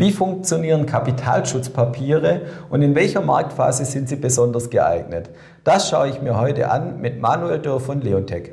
Wie funktionieren Kapitalschutzpapiere und in welcher Marktphase sind sie besonders geeignet? Das schaue ich mir heute an mit Manuel Dörr von Leontech.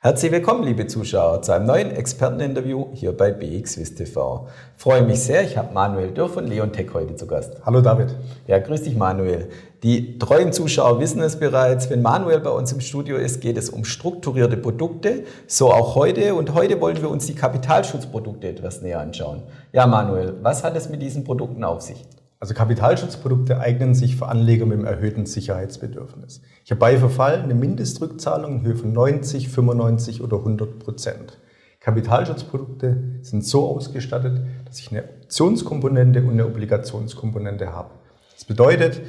Herzlich willkommen, liebe Zuschauer, zu einem neuen Experteninterview hier bei BXWIS TV. Freue mich sehr, ich habe Manuel Dürr von Leontech heute zu Gast. Hallo David. Ja, grüß dich Manuel. Die treuen Zuschauer wissen es bereits, wenn Manuel bei uns im Studio ist, geht es um strukturierte Produkte, so auch heute. Und heute wollen wir uns die Kapitalschutzprodukte etwas näher anschauen. Ja, Manuel, was hat es mit diesen Produkten auf sich? Also Kapitalschutzprodukte eignen sich für Anleger mit einem erhöhten Sicherheitsbedürfnis. Ich habe bei Verfall eine Mindestrückzahlung in Höhe von 90, 95 oder 100 Prozent. Kapitalschutzprodukte sind so ausgestattet, dass ich eine Optionskomponente und eine Obligationskomponente habe. Das bedeutet,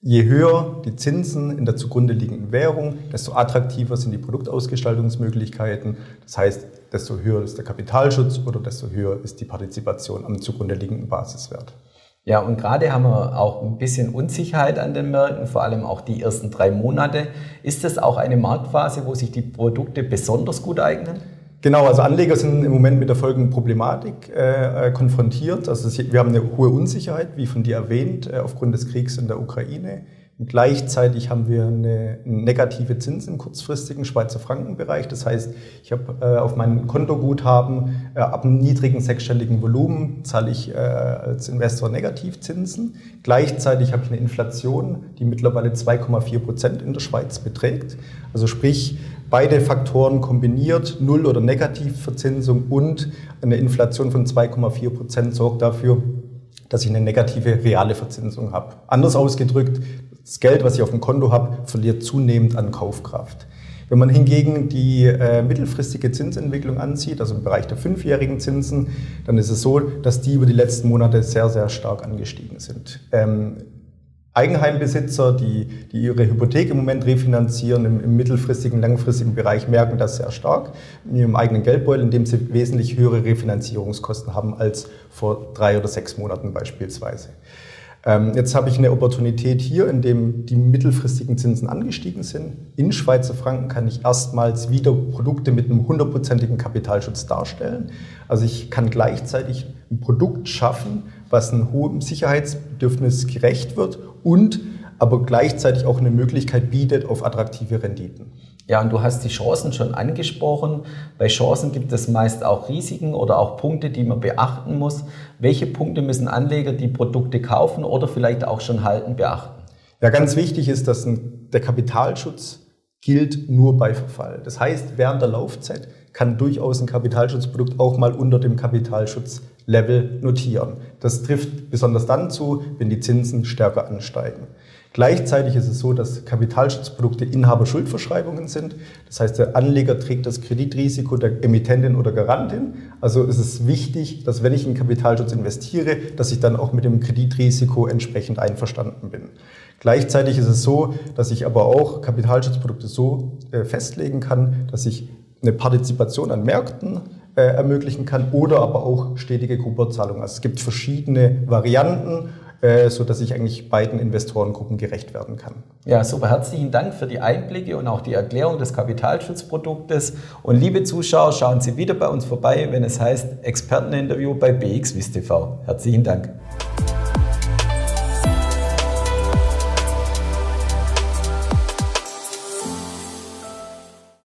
je höher die Zinsen in der zugrunde liegenden Währung, desto attraktiver sind die Produktausgestaltungsmöglichkeiten. Das heißt, desto höher ist der Kapitalschutz oder desto höher ist die Partizipation am zugrunde liegenden Basiswert. Ja, und gerade haben wir auch ein bisschen Unsicherheit an den Märkten, vor allem auch die ersten drei Monate. Ist das auch eine Marktphase, wo sich die Produkte besonders gut eignen? Genau, also Anleger sind im Moment mit der folgenden Problematik äh, konfrontiert. Also wir haben eine hohe Unsicherheit, wie von dir erwähnt, äh, aufgrund des Kriegs in der Ukraine. Und gleichzeitig haben wir eine negative Zinsen im kurzfristigen Schweizer Frankenbereich. Das heißt, ich habe äh, auf meinem Kontoguthaben äh, ab einem niedrigen sechsstelligen Volumen zahle ich äh, als Investor Negativzinsen. Gleichzeitig habe ich eine Inflation, die mittlerweile 2,4 Prozent in der Schweiz beträgt. Also sprich, beide Faktoren kombiniert, Null- oder Negativverzinsung und eine Inflation von 2,4 Prozent sorgt dafür, dass ich eine negative reale Verzinsung habe. Anders ausgedrückt, das Geld, was ich auf dem Konto habe, verliert zunehmend an Kaufkraft. Wenn man hingegen die äh, mittelfristige Zinsentwicklung ansieht, also im Bereich der fünfjährigen Zinsen, dann ist es so, dass die über die letzten Monate sehr, sehr stark angestiegen sind. Ähm, Eigenheimbesitzer, die, die ihre Hypothek im Moment refinanzieren, im, im, mittelfristigen, langfristigen Bereich merken das sehr stark in ihrem eigenen Geldbeutel, indem sie wesentlich höhere Refinanzierungskosten haben als vor drei oder sechs Monaten beispielsweise. Ähm, jetzt habe ich eine Opportunität hier, in dem die mittelfristigen Zinsen angestiegen sind. In Schweizer Franken kann ich erstmals wieder Produkte mit einem hundertprozentigen Kapitalschutz darstellen. Also ich kann gleichzeitig ein Produkt schaffen, was einem hohen Sicherheitsbedürfnis gerecht wird und aber gleichzeitig auch eine Möglichkeit bietet auf attraktive Renditen. Ja, und du hast die Chancen schon angesprochen. Bei Chancen gibt es meist auch Risiken oder auch Punkte, die man beachten muss. Welche Punkte müssen Anleger, die Produkte kaufen oder vielleicht auch schon halten, beachten? Ja, ganz wichtig ist, dass der Kapitalschutz gilt nur bei Verfall. Das heißt, während der Laufzeit kann durchaus ein Kapitalschutzprodukt auch mal unter dem Kapitalschutzlevel notieren. Das trifft besonders dann zu, wenn die Zinsen stärker ansteigen. Gleichzeitig ist es so, dass Kapitalschutzprodukte Inhaberschuldverschreibungen sind. Das heißt, der Anleger trägt das Kreditrisiko der Emittentin oder Garantin. Also ist es wichtig, dass wenn ich in Kapitalschutz investiere, dass ich dann auch mit dem Kreditrisiko entsprechend einverstanden bin. Gleichzeitig ist es so, dass ich aber auch Kapitalschutzprodukte so äh, festlegen kann, dass ich eine Partizipation an Märkten äh, ermöglichen kann oder aber auch stetige Couponzahlungen. Also es gibt verschiedene Varianten äh, so dass ich eigentlich beiden Investorengruppen gerecht werden kann. Ja, super. Herzlichen Dank für die Einblicke und auch die Erklärung des Kapitalschutzproduktes. Und liebe Zuschauer, schauen Sie wieder bei uns vorbei, wenn es heißt Experteninterview bei BXWIST TV. Herzlichen Dank.